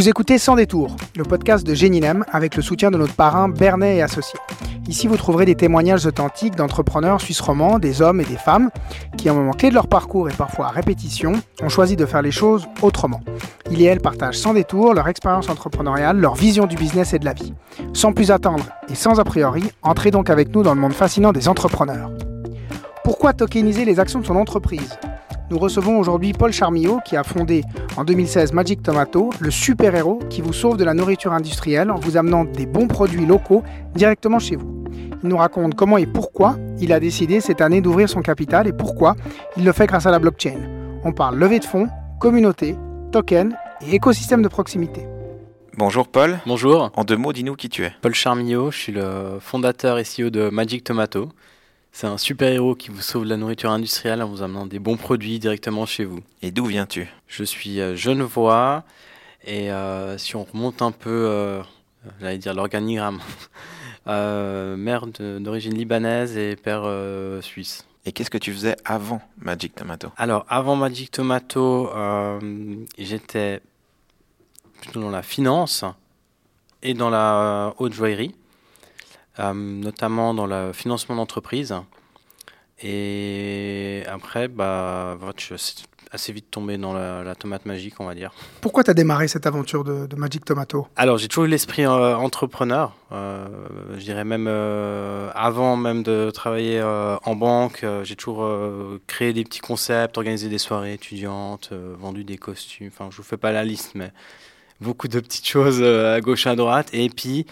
Vous écoutez Sans détour, le podcast de Géninem avec le soutien de notre parrain Bernet et Associés. Ici, vous trouverez des témoignages authentiques d'entrepreneurs suisses romands, des hommes et des femmes qui, à un moment clé de leur parcours et parfois à répétition, ont choisi de faire les choses autrement. Ils et elles partagent sans détour leur expérience entrepreneuriale, leur vision du business et de la vie. Sans plus attendre et sans a priori, entrez donc avec nous dans le monde fascinant des entrepreneurs. Pourquoi tokeniser les actions de son entreprise? Nous recevons aujourd'hui Paul Charmillot qui a fondé en 2016 Magic Tomato, le super-héros qui vous sauve de la nourriture industrielle en vous amenant des bons produits locaux directement chez vous. Il nous raconte comment et pourquoi il a décidé cette année d'ouvrir son capital et pourquoi il le fait grâce à la blockchain. On parle levée de fonds, communauté, token et écosystème de proximité. Bonjour Paul. Bonjour. En deux mots, dis-nous qui tu es. Paul Charmillot, je suis le fondateur et CEO de Magic Tomato. C'est un super-héros qui vous sauve de la nourriture industrielle en vous amenant des bons produits directement chez vous. Et d'où viens-tu? Je suis euh, genevois et euh, si on remonte un peu, euh, j'allais dire l'organigramme, mère d'origine libanaise et père suisse. Et qu'est-ce que tu faisais avant Magic Tomato? Alors, avant Magic Tomato, j'étais plutôt dans la finance et dans la haute joaillerie. Euh, notamment dans le financement d'entreprise. Et après, bah, je suis assez vite tombé dans la, tomate magique, on va dire. Pourquoi tu as démarré cette aventure de, Magic Tomato? Alors, j'ai toujours eu l'esprit euh, entrepreneur. Euh, je dirais même avant même de travailler en banque, j'ai toujours créé des petits concepts, organisé des soirées étudiantes, vendu des costumes. Enfin, je vous fais pas la liste, mais beaucoup de petites choses à gauche à droite. Et puis,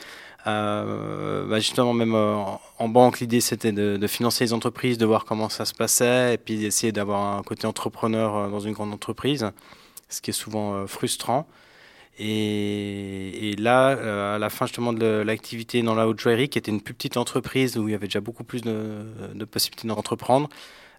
euh, bah, justement, même euh, en, banque, l'idée c'était de, financer les entreprises, de voir comment ça se passait, et puis d'essayer d'avoir un côté entrepreneur euh, dans une grande entreprise, ce qui est souvent frustrant. Et, là, à la fin justement de l'activité dans la haute joaillerie, qui était une plus petite entreprise où il y avait déjà beaucoup plus de, possibilités d'entreprendre,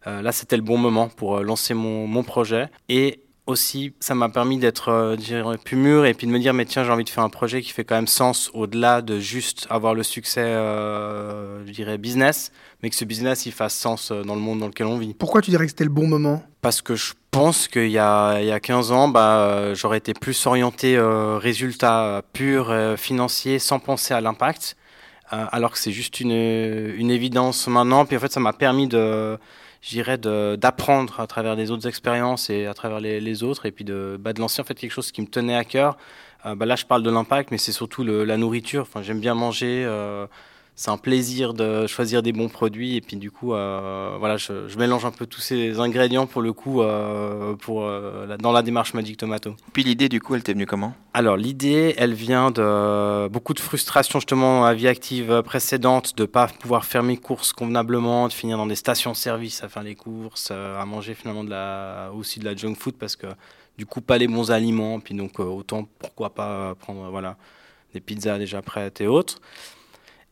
là c'était le bon moment pour lancer mon, mon projet. Et aussi, ça m'a permis d'être euh, plus mûr et puis de me dire, mais tiens, j'ai envie de faire un projet qui fait quand même sens au-delà de juste avoir le succès, euh, je dirais, business, mais que ce business, il fasse sens euh, dans le monde dans lequel on vit. Pourquoi tu dirais que c'était le bon moment? Parce que je pense qu'il y y a 15 ans, bah, j'aurais été plus orienté résultat pur, financier, sans penser à l'impact, alors que c'est juste une, une évidence maintenant. Puis en fait, ça m'a permis de j'irais d'apprendre à travers des autres expériences et à travers les, les autres, et puis de, bah, lancer en fait quelque chose qui me tenait à cœur. Euh, bah, là, je parle de l'impact, mais c'est surtout la nourriture. Enfin, j'aime bien manger. Euh, c'est un plaisir de choisir des bons produits et puis du coup euh, voilà je, je, mélange un peu tous ces ingrédients pour le coup euh, pour euh, dans la démarche Magic Tomato. Puis l'idée du coup elle t'est venue comment? Alors l'idée elle vient de beaucoup de frustration justement à vie active précédente de pas pouvoir faire mes courses convenablement, de finir dans des stations-service à faire les courses, à manger finalement de la aussi de la junk food parce que du coup pas les bons aliments puis donc autant pourquoi pas prendre voilà des pizzas déjà prêtes et autres.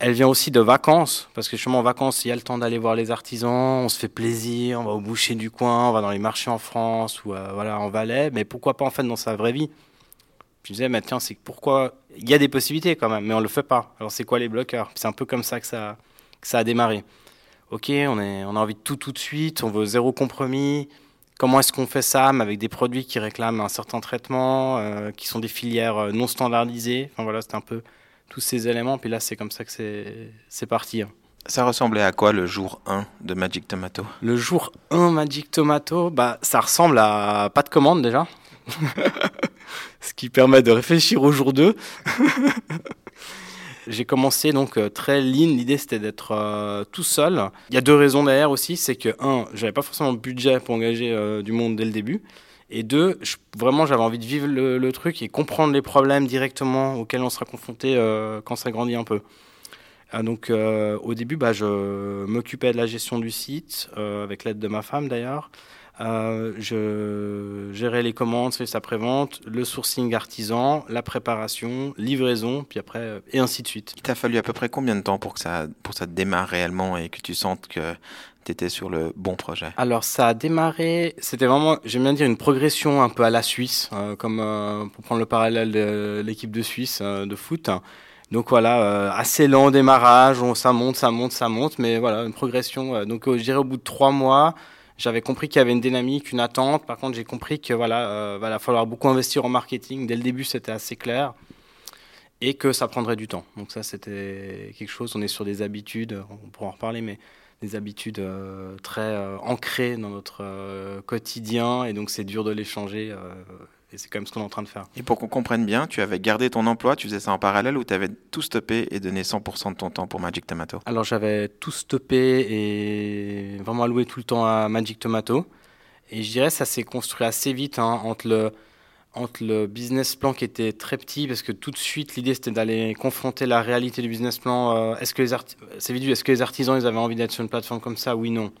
Elle vient aussi de vacances, parce que justement en vacances, il y a le temps d'aller voir les artisans, on se fait plaisir, on va au boucher du coin, on va dans les marchés en France ou euh, voilà en Valais, mais pourquoi pas en fait dans sa vraie vie? Je disais, mais tiens, c'est pourquoi? Il y a des possibilités quand même, mais on le fait pas. Alors c'est quoi les bloqueurs? C'est un peu comme ça que ça, que ça a démarré. Ok, on, est, on a envie de tout tout de suite, on veut zéro compromis. Comment est-ce qu'on fait ça mais avec des produits qui réclament un certain traitement, euh, qui sont des filières euh, non standardisées? Enfin voilà, c'était un peu tous ces éléments. Puis là, c'est comme ça que c'est parti. Hein. Ça ressemblait à quoi le jour 1 de Magic Tomato? Le jour 1 Magic Tomato, bah, ça ressemble à pas de commande déjà. Ce qui permet de réfléchir au jour 2. J'ai commencé donc euh, très lean. L'idée c'était d'être euh, tout seul. Il y a deux raisons derrière aussi. C'est que, un, j'avais pas forcément le budget pour engager euh, du monde dès le début. Et deux, vraiment, j'avais envie de vivre le, truc et comprendre les problèmes directement auxquels on sera confronté euh, quand ça grandit un peu. Euh, donc, euh, au début, bah, je m'occupais de la gestion du site, avec l'aide de ma femme d'ailleurs. je gérais les commandes, faisais sa prévente, le sourcing artisan, la préparation, livraison, puis après, et ainsi de suite. Il t'a fallu à peu près combien de temps pour que ça, pour ça démarre réellement et que tu sentes que sur le bon projet Alors ça a démarré, c'était vraiment, j'aime bien dire, une progression un peu à la Suisse, euh, comme euh, pour prendre le parallèle de l'équipe de Suisse euh, de foot. Donc voilà, assez lent démarrage, on, ça monte, ça monte, ça monte, mais voilà, une progression. donc je dirais au bout de trois mois, J'avais compris qu'il y avait une dynamique, une attente. Par contre, j'ai compris que voilà, euh, va falloir beaucoup investir en marketing. Dès le début, c'était assez clair et que ça prendrait du temps. Donc ça, c'était quelque chose. On est sur des habitudes, on pourra en reparler, mais des habitudes euh, très euh, ancrées dans notre euh, quotidien, et donc c'est dur de les changer. et c'est quand même ce qu'on est en train de faire. Et pour qu'on comprenne bien, tu avais gardé ton emploi, tu faisais ça en parallèle ou tu avais tout stoppé et donné 100% de ton temps pour Magic Tomato? Alors j'avais tout stoppé et vraiment alloué tout le temps à Magic Tomato. Et je dirais ça s'est construit assez vite hein, entre le, entre le business plan qui était très petit, parce que tout de suite, l'idée c'était d'aller confronter la réalité du business plan. Euh, est-ce que les c'est est-ce que les artisans ils avaient envie d'être sur une plateforme comme ça? Oui, non.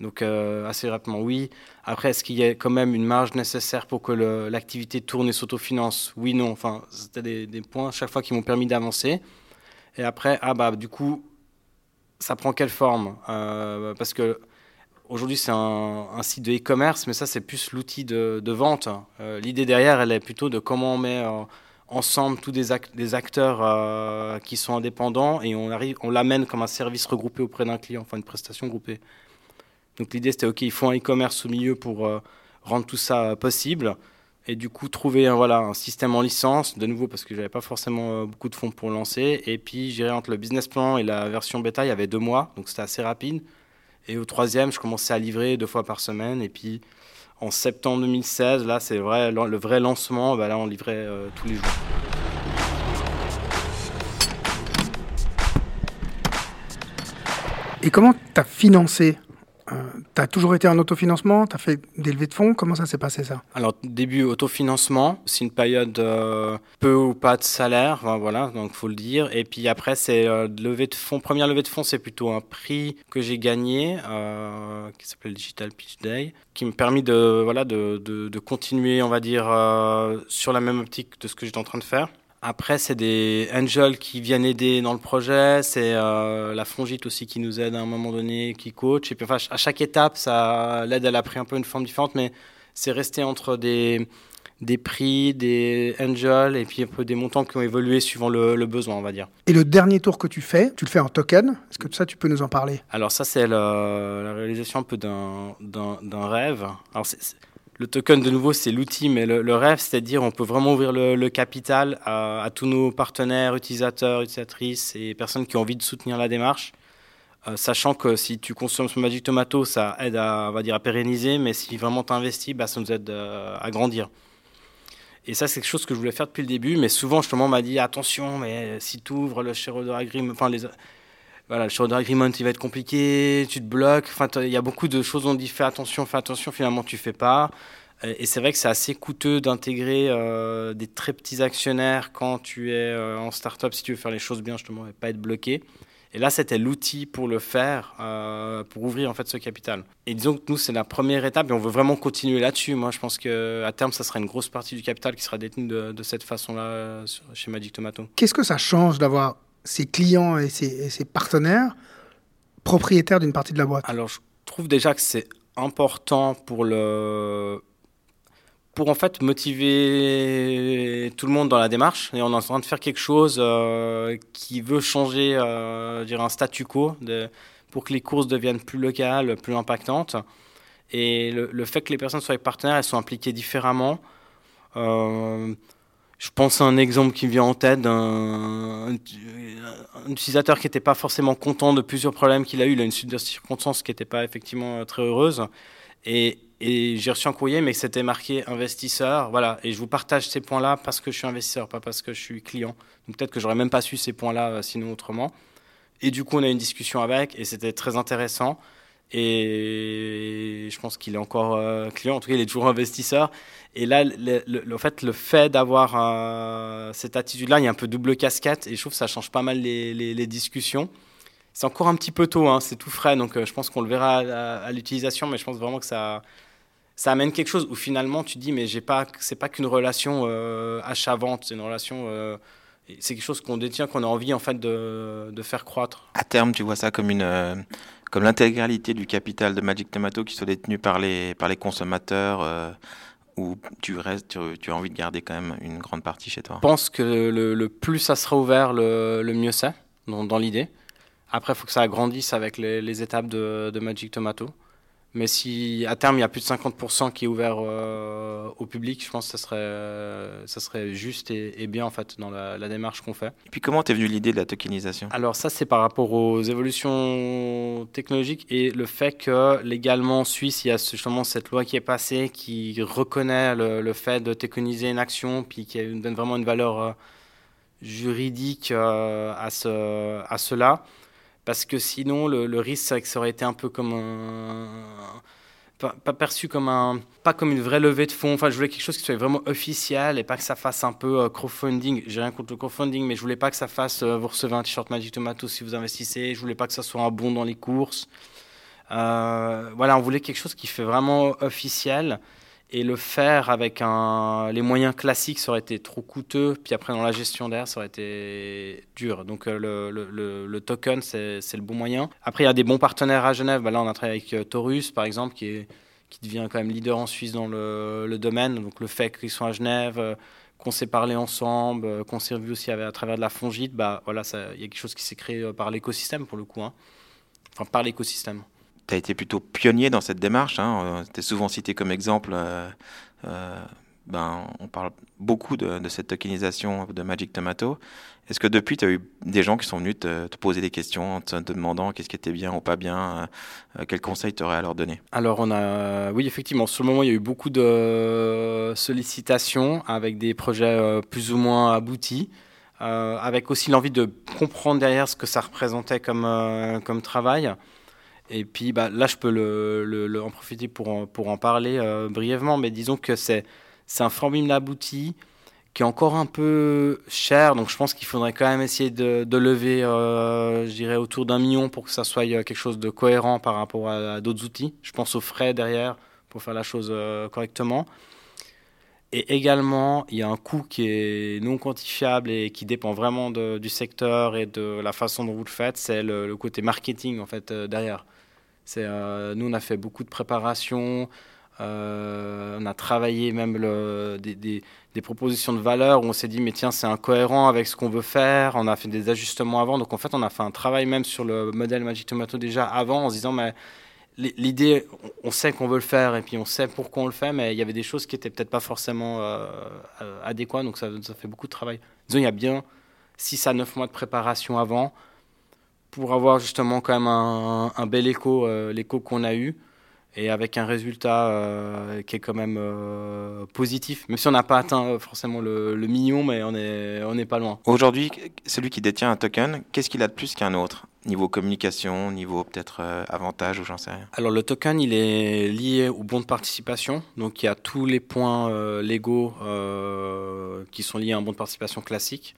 Donc euh, assez rapidement, oui. Après, est-ce qu'il y a quand même une marge nécessaire pour que l'activité tourne et s'autofinance? Oui, non. Enfin, c'était des, des, points chaque fois qui m'ont permis d'avancer. Et après, ah bah du coup, ça prend quelle forme? Euh, Parce que Aujourd'hui, c'est un, site de e-commerce, mais ça, c'est plus l'outil de, vente. Euh, l'idée derrière, elle est plutôt de comment on met euh, ensemble tous des, acteurs euh, qui sont indépendants et on, on l'amène comme un service regroupé auprès d'un client, enfin une prestation groupée. Donc l'idée, c'était, OK, il faut un e-commerce au milieu pour rendre tout ça possible. Et du coup, trouver voilà, un système en licence, de nouveau, parce que je n'avais pas forcément beaucoup de fonds pour lancer. Et puis, je entre le business plan et la version bêta, il y avait deux mois, donc c'était assez rapide. Et au troisième, je commençais à livrer deux fois par semaine. Et puis en septembre 2016, là, c'est vrai, le vrai lancement. Bah, là, on livrait euh, tous les jours. Et comment tu as financé euh, tu as toujours été en autofinancement? Tu as fait des levées de fonds? Comment ça s'est passé ça? Alors, début autofinancement, c'est une période euh, peu ou pas de salaire, voilà, donc faut le dire. Et puis après, c'est euh, levée de fonds. Première levée de fonds, c'est plutôt un prix que j'ai gagné, qui s'appelle Digital Pitch Day, qui me permet de, voilà, de, continuer, on va dire, sur la même optique de ce que j'étais en train de faire. Après, c'est des angels qui viennent aider dans le projet. C'est euh, la Fongite aussi qui nous aide à un moment donné, qui coach. Et puis, enfin, à chaque étape, ça, l'aide, elle a pris un peu une forme différente, mais c'est resté entre des, des prix, des angels et puis un peu des montants qui ont évolué suivant le, besoin, on va dire. Et le dernier tour que tu fais, tu le fais en token. Est-ce que ça, tu peux nous en parler? Alors ça, c'est la réalisation un peu d'un, d'un, rêve. Alors c'est, le token, de nouveau, c'est l'outil, mais le, rêve, c'est à dire on peut vraiment ouvrir le, capital à, tous nos partenaires, utilisateurs, utilisatrices et personnes qui ont envie de soutenir la démarche. Euh, sachant que si tu consommes ce Magic Tomato, ça aide à, on va dire, à pérenniser, mais si vraiment tu investis, bah, ça nous aide euh, à grandir. Et ça, c'est quelque chose que je voulais faire depuis le début, mais souvent, justement, on m'a dit attention, mais si tu ouvres le shareholder agreement, enfin, les, voilà, le shareholder agreement, il va être compliqué, tu te bloques. Enfin, il y a beaucoup de choses, on dit fais attention, fais attention, finalement, tu fais pas. Et c'est vrai que c'est assez coûteux d'intégrer euh, des très petits actionnaires quand tu es euh, en start-up, si tu veux faire les choses bien, justement, et pas être bloqué. Et là, c'était l'outil pour le faire, euh, pour ouvrir en fait ce capital. Et disons que nous, c'est la première étape et on veut vraiment continuer là-dessus. Moi, je pense qu'à terme, ça sera une grosse partie du capital qui sera détenu de, de cette façon-là chez Magic Tomato. Qu'est-ce que ça change d'avoir ses clients et ses, partenaires propriétaires d'une partie de la boîte Alors, je trouve déjà que c'est important pour le pour en fait motiver tout le monde dans la démarche. Et on est en train de faire quelque chose euh, qui veut changer euh, un statu quo pour que les courses deviennent plus locales, plus impactantes. Et le, fait que les personnes soient partenaires, elles sont impliquées différemment. Euh, je pense à un exemple qui me vient en tête d'un utilisateur qui n'était pas forcément content de plusieurs problèmes qu'il a eu. Il a une suite de circonstances qui n'était pas effectivement très heureuse. Et, j'ai reçu un courrier, mais c'était marqué investisseur. Voilà. Et je vous partage ces points-là parce que je suis investisseur, pas parce que je suis client. Donc peut-être que j'aurais même pas su ces points-là euh, sinon autrement. Et du coup, on a eu une discussion avec et c'était très intéressant. Et je pense qu'il est encore euh, client, en tout cas il est toujours investisseur. Et là, le, en fait, le fait d'avoir euh, cette attitude-là, il y a un peu double casquette et je trouve que ça change pas mal les, discussions. C'est encore un petit peu tôt, hein, c'est tout frais, donc euh, je pense qu'on le verra à, l'utilisation, mais je pense vraiment que ça, amène quelque chose où finalement tu dis, mais c'est pas qu'une relation achat-vente, c'est une relation c'est quelque chose qu'on détient, qu'on a envie en fait de, faire croître. À terme, tu vois ça comme une, comme l'intégralité du capital de Magic Tomato qui soit détenu par les, par consommateurs euh, ou tu, restes, tu, as envie de garder quand même une grande partie chez toi Je pense que le, plus ça sera ouvert, le, mieux c'est, dans, l'idée. Après, il faut que ça agrandisse avec les, étapes de, Magic Tomato. Mais si à terme il y a plus de 50% qui est ouvert euh, au public, je pense que ça serait, euh, ça serait juste et, bien en fait dans la, démarche qu'on fait. Et puis comment t'es venu l'idée de la tokenisation? Alors ça c'est par rapport aux évolutions technologiques et le fait que légalement en Suisse il y a justement cette loi qui est passée qui reconnaît le, fait de tokeniser une action puis qui donne vraiment une valeur euh, juridique à, ce, à cela parce que sinon le, risque c'est que ça aurait été un peu comme un pas, perçu comme un pas comme une vraie levée de fonds. Enfin je voulais quelque chose qui soit vraiment officiel et pas que ça fasse un peu euh, crowdfunding. J'ai rien contre le crowdfunding mais je voulais pas que ça fasse euh, vous recevez un t-shirt Magic Tomato si vous investissez. Je voulais pas que ça soit un bon dans les courses. Euh, voilà on voulait quelque chose qui fait vraiment officiel et le faire avec les moyens classiques, ça aurait été trop coûteux. Puis après, dans la gestion d'air, ça aurait été dur. Donc euh, le, token, c'est le bon moyen. Après, il y a des bons partenaires à Genève. Bah, là, on a travaillé avec euh, Taurus, par exemple, qui, devient quand même leader en Suisse dans le, domaine. Donc le fait qu'ils sont à Genève, euh, qu'on s'est parlé ensemble, qu'on s'est revu aussi à travers de la fongite, bah, voilà, il y a quelque chose qui s'est créé par l'écosystème, pour le coup. Hein. Enfin, par l'écosystème tu as été plutôt pionnier dans cette démarche. Hein. Tu es souvent cité comme exemple. Euh, euh, ben, on parle beaucoup de, cette tokenisation de Magic Tomato. Est-ce que depuis, tu as eu des gens qui sont venus te, poser des questions en te, demandant qu'est-ce qui était bien ou pas bien euh, Quels conseils tu aurais à leur donner? Alors, on a, oui, effectivement, sur le moment, il y a eu beaucoup de sollicitations avec des projets plus ou moins aboutis. avec aussi l'envie de comprendre derrière ce que ça représentait comme, comme travail. Et puis bah, là, je peux en profiter pour en, parler euh, brièvement, mais disons que c'est un formule abouti qui est encore un peu cher, donc je pense qu'il faudrait quand même essayer de, lever, euh, je dirais, autour d'un million pour que ça soit euh, quelque chose de cohérent par rapport à, d'autres outils. Je pense aux frais derrière pour faire la chose correctement. Et également, il y a un coût qui est non quantifiable et qui dépend vraiment du secteur et de la façon dont vous le faites, c'est le, le, côté marketing en fait derrière. Euh, nous, on a fait beaucoup de préparation. Euh, on a travaillé même des, propositions de valeur où on s'est dit, mais tiens, c'est incohérent avec ce qu'on veut faire. On a fait des ajustements avant. Donc, en fait, on a fait un travail même sur le modèle Magic Tomato déjà avant en se disant, mais l'idée, on sait qu'on veut le faire et puis on sait pourquoi on le fait, mais il y avait des choses qui étaient peut-être pas forcément euh, adéquates. Donc, ça, ça fait beaucoup de travail. Disons, il y a bien 6 à 9 mois de préparation avant pour avoir justement quand même un, bel écho, euh, l'écho qu'on a eu, et avec un résultat euh, qui est quand même euh, positif, même si on n'a pas atteint forcément le, million, mais on n'est on est pas loin. Aujourd'hui, celui qui détient un token, qu'est-ce qu'il a de plus qu'un autre? Niveau communication, niveau peut-être avantage ou j'en sais rien? Alors le token, il est lié au bon de participation, donc il y a tous les points légaux qui sont liés à un bon de participation classique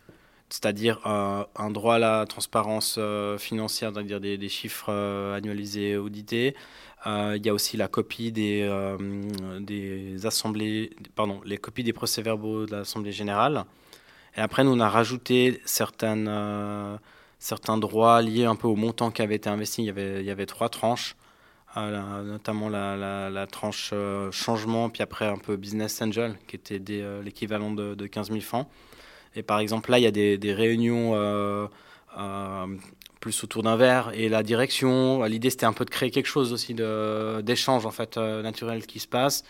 c'est-à-dire euh, un droit à la transparence euh, financière, c'est-à-dire des, chiffres euh, annualisés audités. il y a aussi la copie des, des assemblées, pardon, les copies des procès-verbaux de l'Assemblée générale. Et après, nous, on a rajouté certains droits liés un peu au montant qui avait été investi. Il y avait, il y avait trois tranches. notamment la, la, tranche changement, puis après un peu business angel, qui était l'équivalent de, de 15 000 francs. Et par exemple, là, il y a des, réunions euh, euh, plus autour d'un verre et la direction. L'idée, c'était un peu de créer quelque chose aussi d'échange en fait euh, naturel qui se passe.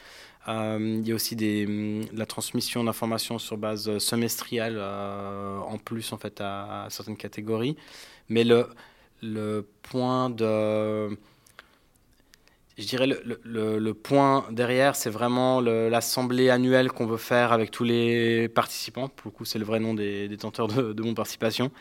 il y a aussi des, la transmission d'informations sur base semestrielle en plus en fait à, certaines catégories. Mais le point de je dirais le, le, point derrière, c'est vraiment l'assemblée annuelle qu'on veut faire avec tous les participants. Pour le coup, c'est le vrai nom des détenteurs de, de mon participation.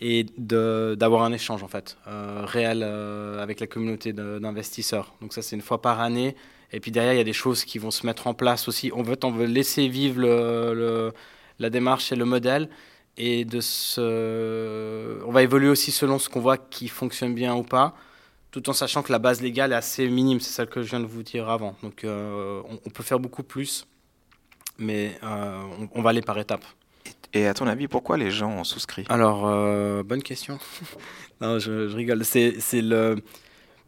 Et d'avoir un échange, en fait, euh, réel euh, avec la communauté d'investisseurs. Donc, ça, c'est une fois par année. Et puis derrière, il y a des choses qui vont se mettre en place aussi. On veut, on veut laisser vivre la démarche et le modèle. Et de on va évoluer aussi selon ce qu'on voit qui fonctionne bien ou pas tout en sachant que la base légale est assez minime, c'est celle que je viens de vous dire avant. Donc euh, on, peut faire beaucoup plus, mais euh, on, va aller par étapes. Et à ton avis, pourquoi les gens ont souscrit? Alors, euh, bonne question. non, je, rigole. C'est, le...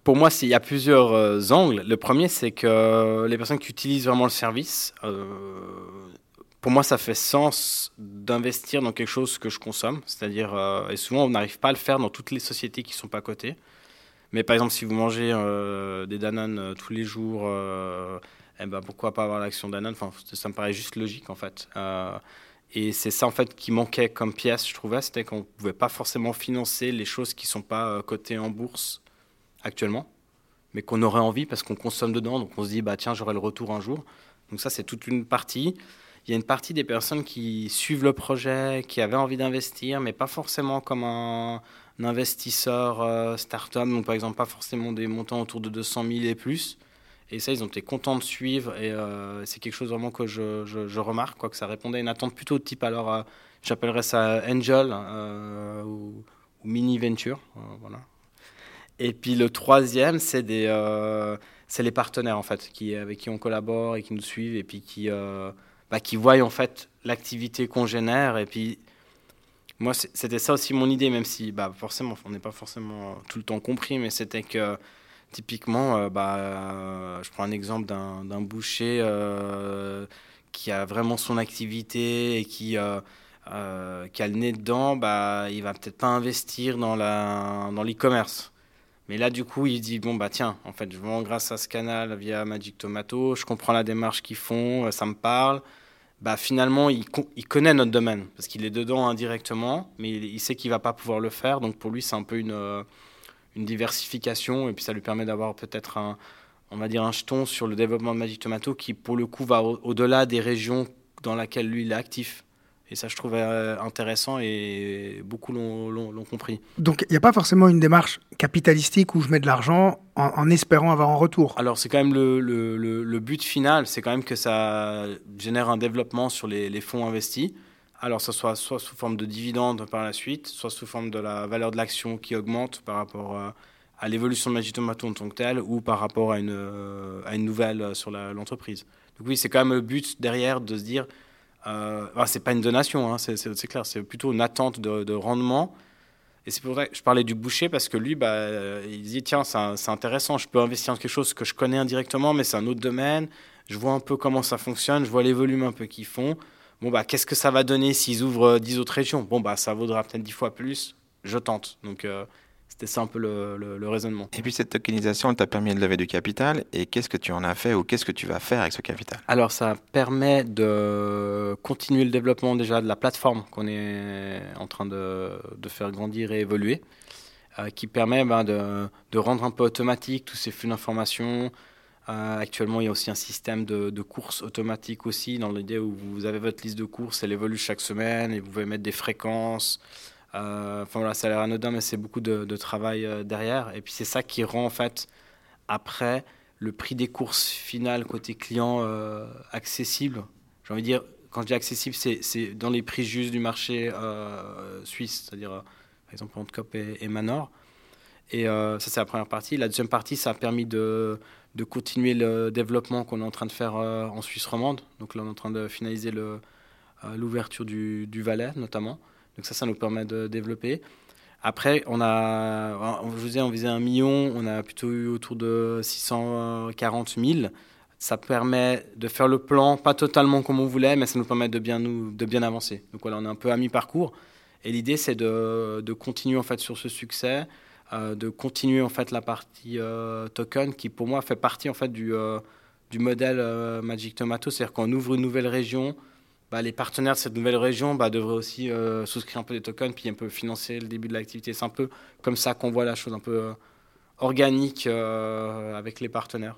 Pour moi, il y a plusieurs angles. Le premier, c'est que les personnes qui utilisent vraiment le service, pour moi, ça fait sens d'investir dans quelque chose que je consomme. C'est-à-dire, et souvent, on n'arrive pas à le faire dans toutes les sociétés qui ne sont pas cotées. Mais par exemple, si vous mangez des Danone tous les jours, eh ben, pourquoi pas avoir l'action Danone enfin, Ça me paraît juste logique en fait. Et c'est ça en fait qui manquait comme pièce, je trouvais, c'était qu'on ne pouvait pas forcément financer les choses qui ne sont pas euh, cotées en bourse actuellement, mais qu'on aurait envie parce qu'on consomme dedans, donc on se dit bah tiens j'aurai le retour un jour. Donc ça c'est toute une partie. Il y a une partie des personnes qui suivent le projet, qui avaient envie d'investir, mais pas forcément comme un, investisseur euh, start-up, donc par exemple pas forcément des montants autour de 200 000 et plus. Et ça, ils ont été contents de suivre. Et euh, c'est quelque chose vraiment que je, remarque, quoi, que ça répondait à une attente plutôt type, alors euh, j'appellerais ça Angel euh, ou, Mini Venture. voilà. Et puis le troisième, c'est des, c'est les partenaires en fait, qui, avec qui on collabore et qui nous suivent et puis qui, bah, qui voient en fait l'activité qu'on génère. Et puis moi, c'était ça aussi mon idée, même si bah, forcément, on n'est pas forcément tout le temps compris, mais c'était que Typiquement, euh, bah, euh, je prends un exemple d'un boucher euh, qui a vraiment son activité et qui, qui a le nez dedans, bah, il va peut-être pas investir dans l'e-commerce. Mais là, du coup, il dit bon bah tiens, en fait, je vends grâce à ce canal via Magic Tomato, je comprends la démarche qu'ils font, ça me parle. Bah finalement, il, connaît notre domaine parce qu'il est dedans indirectement, mais il, sait qu'il va pas pouvoir le faire. Donc pour lui, c'est un peu une une diversification et puis ça lui permet d'avoir peut-être un, on va dire un jeton sur le développement de Magic Tomato qui pour le coup va au-delà des régions dans lesquelles lui il est actif. Et ça, je trouvais euh, intéressant et beaucoup l'ont compris. Donc, il n'y a pas forcément une démarche capitalistique où je mets de l'argent en, espérant avoir un retour? Alors, c'est quand même le, le, le, but final, c'est quand même que ça génère un développement sur les, les fonds investis. Alors, ce soit soit sous forme de dividendes par la suite, soit sous forme de la valeur de l'action qui augmente par rapport euh, à, l'évolution de Magitomato en tant que tel ou par rapport à une, euh, à une nouvelle sur l'entreprise. Donc oui, c'est quand même le but derrière de se dire, euh, ah, c'est pas une donation, hein, c'est clair, c'est plutôt une attente de, rendement. Et c'est pour ça que je parlais du boucher parce que lui, bah, il dit tiens, c'est intéressant, je peux investir dans quelque chose que je connais indirectement, mais c'est un autre domaine. Je vois un peu comment ça fonctionne, je vois les volumes un peu qu'ils font bon, bah, qu'est-ce que ça va donner s'ils ouvrent 10 autres régions? Bon, bah, ça vaudra peut-être 10 fois plus, je tente. Donc, euh, c'était ça un peu le, raisonnement. Et puis, cette tokenisation, elle t'a permis de lever du capital. Et qu'est-ce que tu en as fait ou qu'est-ce que tu vas faire avec ce capital? Alors, ça permet de continuer le développement déjà de la plateforme qu'on est en train de, de, faire grandir et évoluer. Euh, qui permet bah, de, de, rendre un peu automatique tous ces flux d'informations, euh, actuellement, il y a aussi un système de, de courses automatiques aussi, dans l'idée où vous avez votre liste de courses, elle évolue chaque semaine et vous pouvez mettre des fréquences. Euh, enfin voilà, ça a l'air anodin, mais c'est beaucoup de, travail euh, derrière. Et puis c'est ça qui rend en fait après le prix des courses finales côté client accessible. J'ai envie de dire, quand je dis accessible, c'est dans les prix justes du marché suisse, c'est-à-dire par exemple Antcop et, et Manor. Et ça, c'est la première partie. La deuxième partie, ça a permis de continuer le développement qu'on est en train de faire euh, en Suisse romande. Donc là, on est en train de finaliser euh, l'ouverture du, du, Valais, notamment. Donc ça, ça nous permet de développer. Après, on a, je vous disais, on visait un million, on a plutôt eu autour de 640 000. Ça permet de faire le plan, pas totalement comme on voulait, mais ça nous permet de bien, nous, de bien avancer. Donc voilà, on est un peu à mi-parcours. Et l'idée, c'est de, de, continuer en fait sur ce succès, euh, de continuer en fait la partie euh, token qui pour moi fait partie en fait du, euh, du modèle Magic Tomato, c'est-à-dire qu'on ouvre une nouvelle région, bah, les partenaires de cette nouvelle région bah, devraient aussi souscrire un peu des tokens puis un peu financer le début de l'activité. C'est un peu comme ça qu'on voit la chose un peu organique avec les partenaires.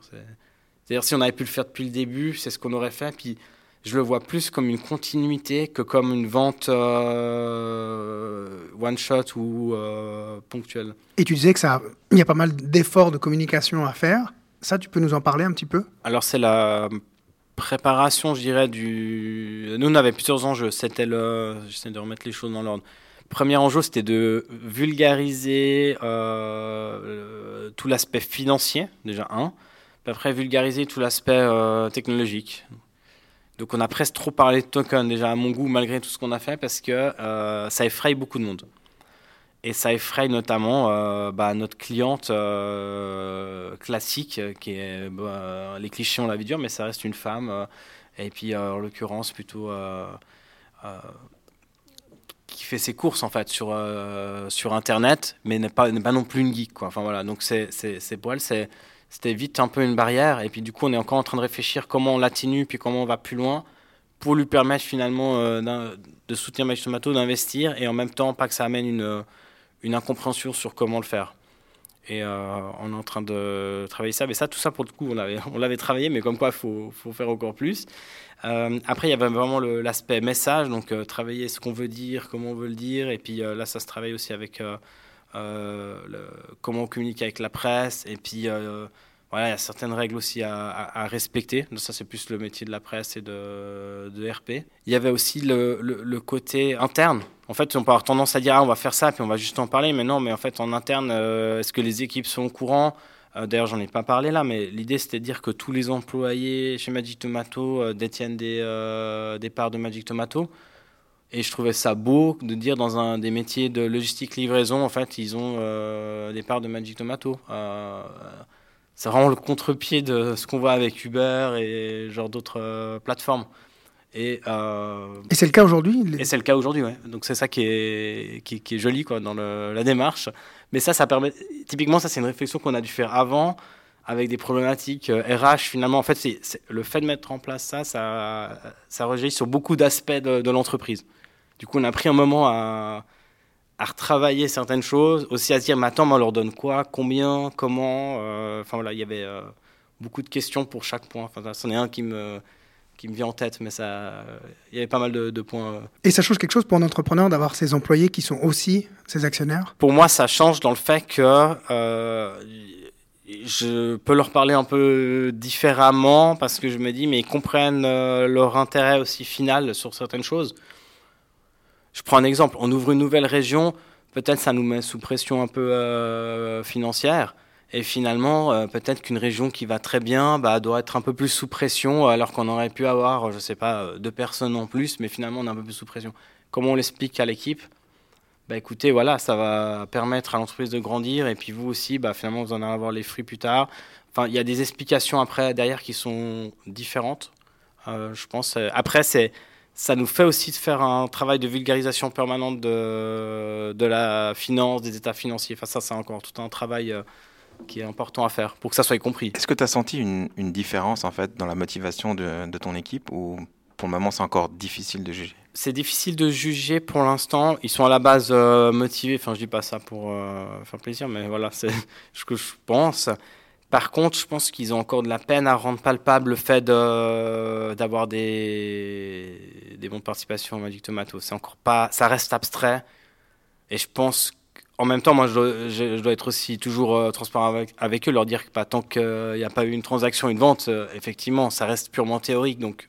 C'est-à-dire si on avait pu le faire depuis le début, c'est ce qu'on aurait fait. Puis je le vois plus comme une continuité que comme une vente euh, one shot ou euh, ponctuelle. Et tu disais que ça, il y a pas mal d'efforts de communication à faire. Ça, tu peux nous en parler un petit peu? Alors c'est la préparation, je dirais, du. Nous, on avait plusieurs enjeux. C'était le. J'essaie de remettre les choses dans l'ordre. Premier enjeu, c'était de vulgariser euh, tout l'aspect financier, déjà un. Puis après, vulgariser tout l'aspect technologique. Donc on a presque trop parlé de token déjà à mon goût malgré tout ce qu'on a fait parce que euh, ça effraie beaucoup de monde. Et ça effraie notamment euh, bah, notre cliente euh, classique, qui est bah, les clichés on la vie dure, mais ça reste une femme. et puis en l'occurrence plutôt qui fait ses courses en fait sur, sur Internet, mais n'est pas, pas non plus une geek. Quoi. Enfin, voilà. Donc c'est, c'est, pour elle, c'était vite un peu une barrière. Et puis du coup, on est encore en train de réfléchir comment on l'atténue, puis comment on va plus loin pour lui permettre finalement de soutenir Magic Tomato, d'investir, et en même temps pas que ça amène une, une incompréhension sur comment le faire. Et euh, on est en train de travailler ça. Mais ça, tout ça, pour le coup, on l'avait, on l'avait travaillé, mais comme quoi, il faut, faut, faire encore plus. Euh, après, il y avait vraiment l'aspect message, donc euh, travailler ce qu'on veut dire, comment on veut le dire. Et puis là, ça se travaille aussi avec comment on communique avec la presse. Et puis, voilà, il y a certaines règles aussi à, à, respecter. ça, c'est plus le métier de la presse et de, RP. Il y avait aussi le, le côté interne. En fait, on peut avoir tendance à dire ah, on va faire ça, puis on va juste en parler. Mais non, mais en fait, en interne, euh, est-ce que les équipes sont au courant? Euh, D'ailleurs, j'en ai pas parlé là, mais l'idée c'était de dire que tous les employés chez Magic Tomato euh, détiennent des, des, parts de Magic Tomato. Et je trouvais ça beau de dire dans un des métiers de logistique livraison, en fait, ils ont des parts de Magic Tomato. C'est vraiment le contre-pied de ce qu'on voit avec Uber et genre d'autres plateformes. Euh, et, c'est le cas aujourd'hui Et c'est le cas aujourd'hui, ouais. Donc c'est ça qui est, qui, est joli quoi, dans la démarche. Mais ça, ça permet. Typiquement, ça, c'est une réflexion qu'on a dû faire avant avec des problématiques RH. Euh, finalement, en fait, c'est, le fait de mettre en place ça, ça, ça sur beaucoup d'aspects de, l'entreprise. Du coup, on a pris un moment à, à retravailler certaines choses, aussi à se dire, mais attends, on leur donne quoi, combien, comment. Euh, enfin voilà, il y avait beaucoup de questions pour chaque point. Enfin, c'en est un qui me qui me vient en tête, mais ça, il y avait pas mal de, points. Euh. Et ça change quelque chose pour un entrepreneur d'avoir ses employés qui sont aussi ses actionnaires? Pour moi, ça change dans le fait que euh, je peux leur parler un peu différemment parce que je me dis, mais ils comprennent euh, leur intérêt aussi final sur certaines choses. Je prends un exemple, on ouvre une nouvelle région, peut-être ça nous met sous pression un peu financière. Et finalement, euh, peut-être qu'une région qui va très bien bah, doit être un peu plus sous pression, alors qu'on aurait pu avoir, je ne sais pas, euh, deux personnes en plus, mais finalement, on est un peu plus sous pression. Comment on l'explique à l'équipe? Bah, Écoutez, voilà, ça va permettre à l'entreprise de grandir, et puis vous aussi, bah, finalement, vous en allez avoir les fruits plus tard. Enfin, il y a des explications après, derrière, qui sont différentes, euh, je pense. Après, c'est ça nous fait aussi de faire un travail de vulgarisation permanente de, de la finance, des états financiers. Enfin, ça, c'est encore tout un travail qui est important à faire pour que ça soit compris. Est-ce que tu as senti une, différence en fait dans la motivation de, ton équipe ou pour le moment c'est encore difficile de juger? C'est difficile de juger pour l'instant. Ils sont à la base euh, motivés. Enfin, je dis pas ça pour euh, faire plaisir, mais voilà, c'est ce que je pense. Par contre, je pense qu'ils ont encore de la peine à rendre palpable le fait d'avoir des, des bons de participation au Magic Tomato. C'est encore pas, ça reste abstrait. Et je pense en même temps, moi, je dois, être aussi toujours euh, transparent avec, eux, leur dire que bah, tant qu'il n'y a pas eu une transaction, une vente, euh, effectivement, ça reste purement théorique. Donc,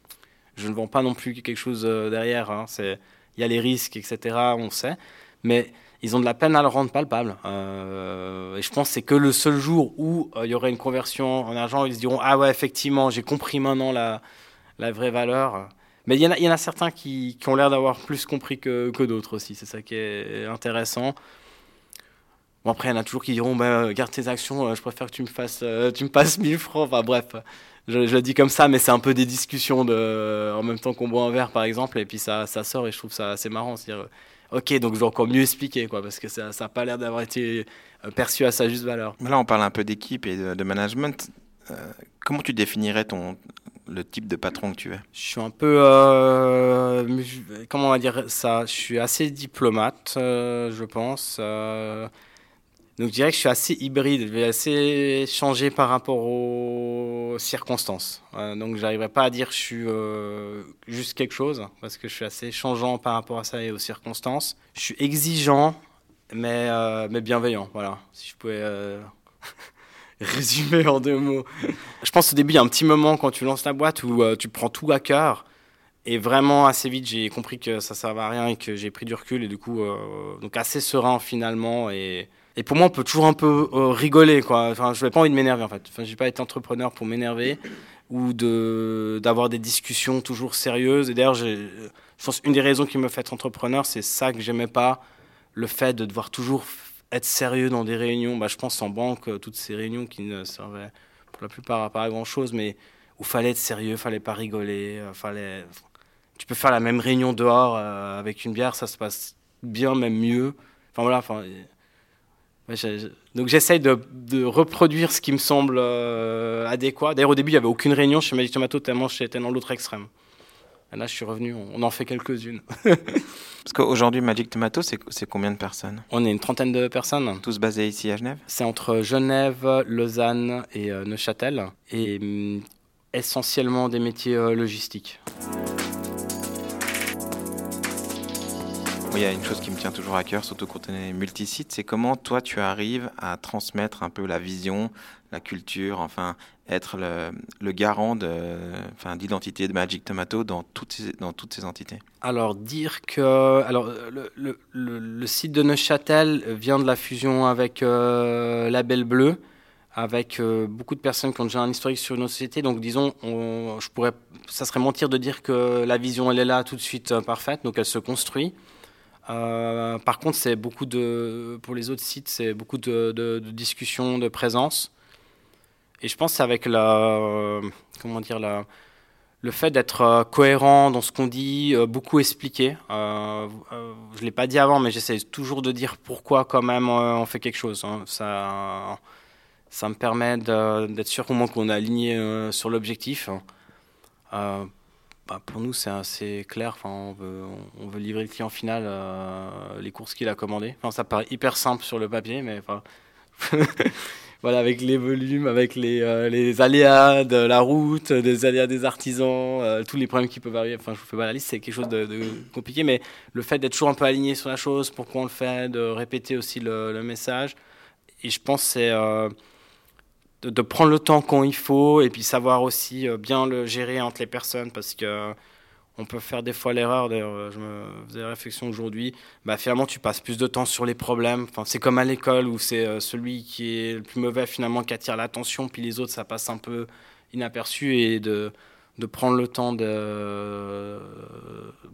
je ne vends pas non plus quelque chose euh, derrière. Hein. Il y a les risques, etc., on sait. Mais ils ont de la peine à le rendre palpable. et je pense que c'est que le seul jour où il y aurait une conversion en argent, ils se diront Ah ouais, effectivement, j'ai compris maintenant la, la vraie valeur. Mais il y, en a certains qui, qui ont l'air d'avoir plus compris que, que d'autres aussi. C'est ça qui est intéressant. Bon, après, il y en a toujours qui diront bah, Garde tes actions, euh, je préfère que tu me, fasses, euh, tu me passes 1000 francs. Enfin, bref, je, le dis comme ça, mais c'est un peu des discussions en même temps qu'on boit un verre, par exemple, et puis ça, ça sort, et je trouve ça assez marrant. cest dire Ok, donc je vais encore mieux expliquer, quoi, parce que ça n'a pas l'air d'avoir été euh, perçu à sa juste valeur. Là, on parle un peu d'équipe et de, management. comment tu définirais ton, le type de patron que tu es? Je suis un peu, comment on va dire ça? Je suis assez diplomate, je pense. Donc je dirais que je suis assez hybride, assez changer par rapport aux circonstances. Euh, donc j'arriverai pas à dire que je suis euh, juste quelque chose, parce que je suis assez changeant par rapport à ça et aux circonstances. Je suis exigeant, mais, euh, mais bienveillant, voilà, si je pouvais résumer en deux mots. je pense au début, il y a un petit moment quand tu lances ta boîte où tu prends tout à cœur. Et vraiment, assez vite, j'ai compris que ça ne servait à rien et que j'ai pris du recul. Et du coup, donc assez serein finalement. Et, et pour moi, on peut toujours un peu euh, rigoler, quoi. Enfin, je n'ai pas envie de m'énerver, en fait. Enfin, j'ai pas été entrepreneur pour m'énerver ou de d'avoir des discussions toujours sérieuses. Et d'ailleurs, je pense une des raisons qui me fait être entrepreneur, c'est ça que j'aimais pas, le fait de devoir toujours être sérieux dans des réunions. Bah, je pense en banque, euh, toutes ces réunions qui ne servaient pour la plupart pas à grand chose, mais où fallait être sérieux, fallait pas rigoler, euh, fallait. Tu peux faire la même réunion dehors avec une bière, ça se passe bien, même mieux. Enfin voilà. Donc j'essaye de, reproduire ce qui me semble euh, adéquat. D'ailleurs au début il n'y avait aucune réunion chez Magic Tomato tellement j'étais dans l'autre extrême. Et là je suis revenu, on en fait quelques-unes. Parce qu'aujourd'hui Magic Tomato c'est combien de personnes? On est une trentaine de personnes. Tous basés ici à Genève? C'est entre Genève, Lausanne et euh, Neuchâtel. Et mm, essentiellement des métiers euh, logistiques. Il y a une chose qui me tient toujours à cœur, surtout quand on est multisite, c'est comment toi tu arrives à transmettre un peu la vision, la culture, enfin être le, garant d'identité de Magic Tomato dans toutes ces, entités. Alors dire que, le, site de Neuchâtel vient de la fusion avec euh, Label Bleu avec euh, beaucoup de personnes qui ont déjà un historique sur nos sociétés. Donc, disons, je pourrais, ça serait mentir de dire que la vision, elle est là tout de suite euh, parfaite, donc elle se construit. Euh, par contre, c'est beaucoup de, pour les autres sites, c'est beaucoup de, discussions, de présence. Et je pense avec la, euh, comment dire, la, le fait d'être euh, cohérent dans ce qu'on dit, beaucoup expliquer. je ne l'ai pas dit avant, mais j'essaie toujours de dire pourquoi quand même on fait quelque chose. Hein. Ça, ça me permet d'être sûr au moins qu'on est aligné sur l'objectif. Bah, pour nous, c'est assez clair. On, veut, livrer le client final euh, les courses qu'il a commandées. Ça paraît hyper simple sur le papier, mais voilà, avec les volumes, avec les, euh, aléas de la route, des aléas des artisans, euh, tous les problèmes qui peuvent arriver. Enfin, je vous fais pas la liste, c'est quelque chose de, compliqué, mais le fait d'être toujours un peu aligné sur la chose, pourquoi on le fait, de répéter aussi le, le message. Et je pense que c'est de, prendre le temps quand il faut et puis savoir aussi euh, bien le gérer entre les personnes parce que euh, on peut faire des fois l'erreur. D'ailleurs, euh, je me faisais réflexion aujourd'hui. Bah, finalement, tu passes plus de temps sur les problèmes. Enfin, c'est comme à l'école où c'est celui qui est le plus mauvais finalement qui attire l'attention, puis les autres, ça passe un peu inaperçu et de, de prendre le temps de,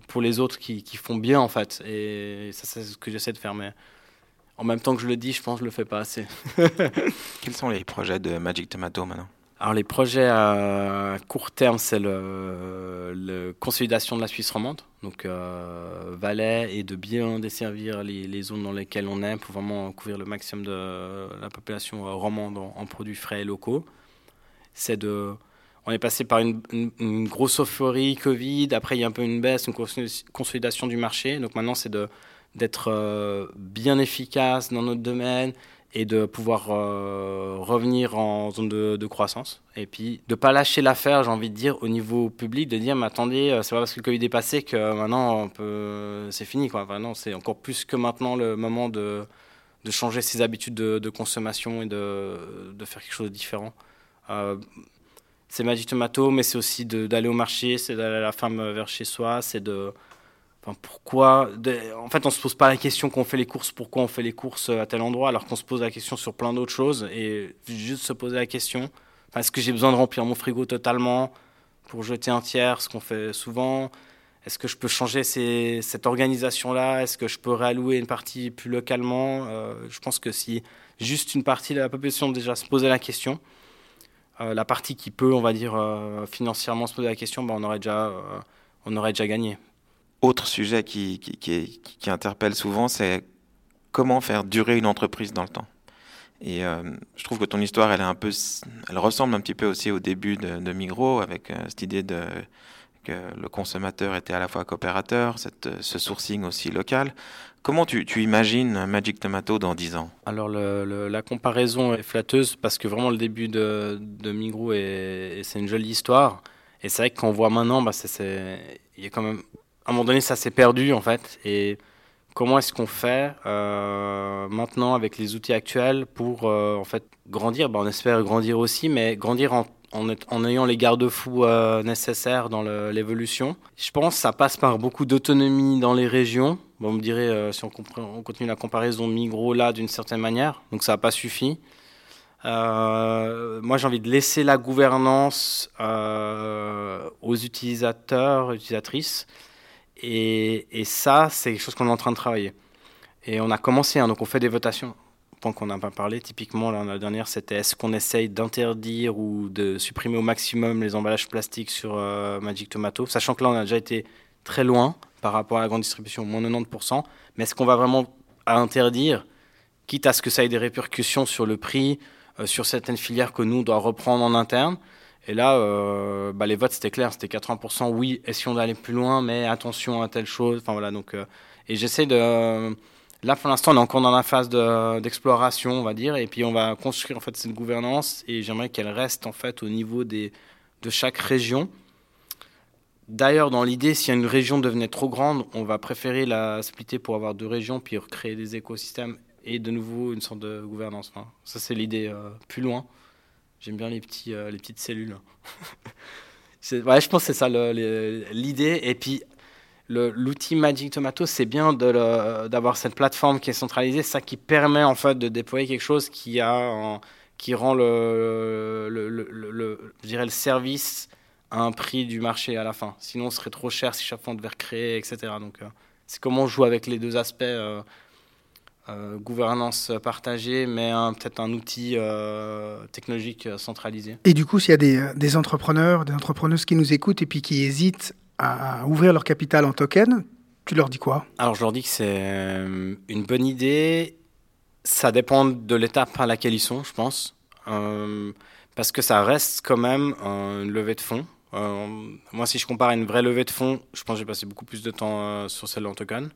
pour les autres qui, qui font bien en fait. Et ça, c'est ce que j'essaie de faire. Mais en même temps que je le dis, je pense que je le fais pas assez. Quels sont les projets de Magic Tomato maintenant alors les projets à court terme, c'est le, le, consolidation de la Suisse romande, donc euh, Valais, et de bien desservir les, zones dans lesquelles on est pour vraiment couvrir le maximum de la population romande en, produits frais et locaux. C'est de, on est passé par une, une, grosse euphorie Covid, après il y a un peu une baisse, une consolidation du marché, donc maintenant c'est de d'être euh, bien efficace dans notre domaine et de pouvoir euh, revenir en zone de, croissance. Et puis de ne pas lâcher l'affaire, j'ai envie de dire, au niveau public, de dire, mais attendez, euh, c'est pas parce que le Covid est passé que maintenant c'est fini. Quoi. c'est encore plus que maintenant le moment de, de changer ses habitudes de, consommation et de, de, faire quelque chose de différent. c'est Magic Tomato, mais c'est aussi d'aller au marché, c'est d'aller la femme vers chez soi, c'est de pourquoi En fait, on se pose pas la question qu'on fait les courses, pourquoi on fait les courses à tel endroit, alors qu'on se pose la question sur plein d'autres choses. Et juste se poser la question est-ce que j'ai besoin de remplir mon frigo totalement pour jeter un tiers, ce qu'on fait souvent? Est-ce que je peux changer cette organisation-là? Est-ce que je peux réallouer une partie plus localement? Euh, Je pense que si juste une partie de la population déjà se posait la question, euh, la partie qui peut, on va dire, euh, financièrement se poser la question, ben, on, aurait déjà, on aurait déjà gagné. Autre sujet qui, interpelle souvent, c'est comment faire durer une entreprise dans le temps. Et euh, je trouve que ton histoire, elle ressemble un petit peu aussi au début de, de Migros, avec euh, cette idée que le consommateur était à la fois coopérateur, cette, ce sourcing aussi local. Comment tu, imagines Magic Tomato dans 10 ans? Alors la comparaison est flatteuse parce que vraiment le début de, de Migros c'est une jolie histoire. Et c'est vrai qu'on voit maintenant, bah, il y a quand même un moment donné, ça s'est perdu en fait. Et comment est-ce qu'on fait euh, maintenant avec les outils actuels pour euh, en fait grandir? Ben, On espère grandir aussi, mais grandir en, ayant les garde-fous euh, nécessaires dans l'évolution. Je pense que ça passe par beaucoup d'autonomie dans les régions. Bon, on me dirait si on, on, continue la comparaison Migros là d'une certaine manière, donc ça n'a pas suffi. moi, j'ai envie de laisser la gouvernance aux utilisateurs, utilisatrices. Et, ça, c'est quelque chose qu'on est en train de travailler. Et on a commencé, hein, donc on fait des votations. Tant qu'on n'a pas parlé, typiquement, la dernière, c'était est-ce qu'on essaye d'interdire ou de supprimer au maximum les emballages plastiques sur euh, Magic Tomato, sachant que là, on a déjà été très loin, par rapport à la grande distribution, moins 90%. Mais est-ce qu'on va vraiment interdire, quitte à ce que ça ait des répercussions sur le prix, euh, sur certaines filières que nous, on doit reprendre en interne? Et là, euh, bah, les votes, c'était clair, c'était 80% oui, essayons d'aller plus loin, mais attention à telle chose. Enfin voilà, donc, euh, et j'essaie de. Là, pour l'instant, on est encore dans la phase d'exploration, on va dire, et puis on va construire en fait cette gouvernance, et j'aimerais qu'elle reste en fait au niveau des, de chaque région. D'ailleurs, dans l'idée, si une région devenait trop grande, on va préférer la splitter pour avoir deux régions, puis recréer des écosystèmes et de nouveau une sorte de gouvernance. ça, c'est l'idée euh, plus loin. J'aime bien les, petits, euh, les petites cellules. ouais, je pense que c'est ça l'idée. Et puis, l'outil Magic Tomato, c'est bien d'avoir cette plateforme qui est centralisée, ça qui permet en fait de déployer quelque chose qui, rend le, service à un prix du marché à la fin. Sinon, ce serait trop cher si chaque fois on devait recréer, etc. Donc, euh, c'est comment on joue avec les deux aspects. Euh, gouvernance partagée, mais peut-être un outil euh, technologique centralisé. Et du coup, s'il y a des, des, entrepreneurs, des entrepreneuses qui nous écoutent et puis qui hésitent à ouvrir leur capital en token, tu leur dis quoi? Alors, je leur dis que c'est euh, une bonne idée. Ça dépend de l'étape à laquelle ils sont, je pense. parce que ça reste quand même une levée de fonds. moi, si je compare à une vraie levée de fonds, je pense que j'ai passé beaucoup plus de temps sur celle en token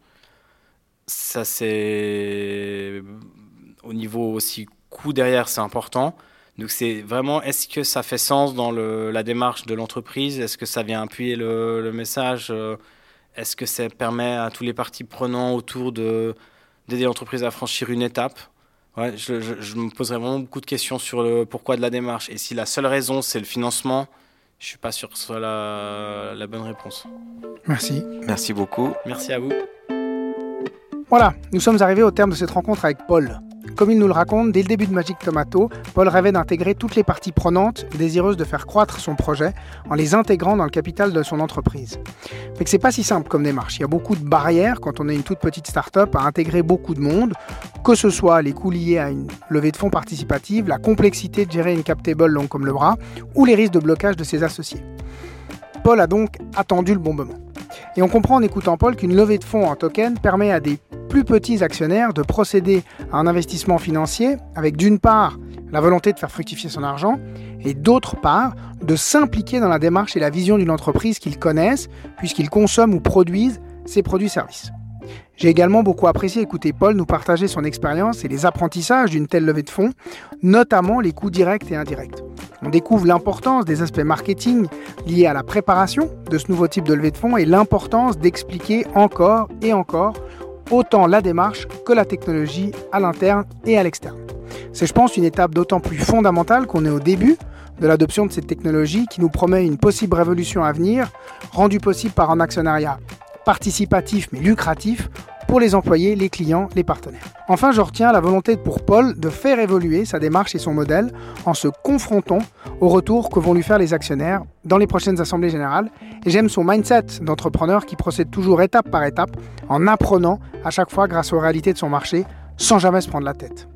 ça c'est au niveau aussi coût derrière, c'est important. Donc c'est vraiment, est-ce que ça fait sens dans le, la démarche de l'entreprise? Est-ce que ça vient appuyer le, le message? Est-ce que ça permet à tous les parties prenants autour de, d'aider l'entreprise à franchir une étape? Ouais, je, je, me poserais vraiment beaucoup de questions sur le pourquoi de la démarche. Et si la seule raison, c'est le financement, je suis pas sûr que ce soit la, la bonne réponse. Merci. Merci beaucoup. Merci à vous. Voilà, nous sommes arrivés au terme de cette rencontre avec Paul. Comme il nous le raconte, dès le début de Magic Tomato, Paul rêvait d'intégrer toutes les parties prenantes désireuses de faire croître son projet en les intégrant dans le capital de son entreprise. Mais que c'est pas si simple comme démarche. Il y a beaucoup de barrières quand on est une toute petite start-up à intégrer beaucoup de monde, que ce soit les coûts liés à une levée de fonds participative, la complexité de gérer une cap table longue comme le bras, ou les risques de blocage de ses associés. Paul a donc attendu le bon moment. Et on comprend en écoutant Paul qu'une levée de fonds en token permet à des plus petits actionnaires de procéder à un investissement financier avec d'une part la volonté de faire fructifier son argent et d'autre part de s'impliquer dans la démarche et la vision d'une entreprise qu'ils connaissent puisqu'ils consomment ou produisent ses produits-services. J'ai également beaucoup apprécié écouter Paul nous partager son expérience et les apprentissages d'une telle levée de fonds, notamment les coûts directs et indirects. On découvre l'importance des aspects marketing liés à la préparation de ce nouveau type de levée de fonds et l'importance d'expliquer encore et encore autant la démarche que la technologie à l'interne et à l'externe. C'est, je pense, une étape d'autant plus fondamentale qu'on est au début de l'adoption de cette technologie qui nous promet une possible révolution à venir, rendue possible par un actionnariat participatif mais lucratif pour les employés, les clients, les partenaires. Enfin, je retiens la volonté pour Paul de faire évoluer sa démarche et son modèle en se confrontant aux retours que vont lui faire les actionnaires dans les prochaines assemblées générales. Et j'aime son mindset d'entrepreneur qui procède toujours étape par étape en apprenant à chaque fois grâce aux réalités de son marché sans jamais se prendre la tête.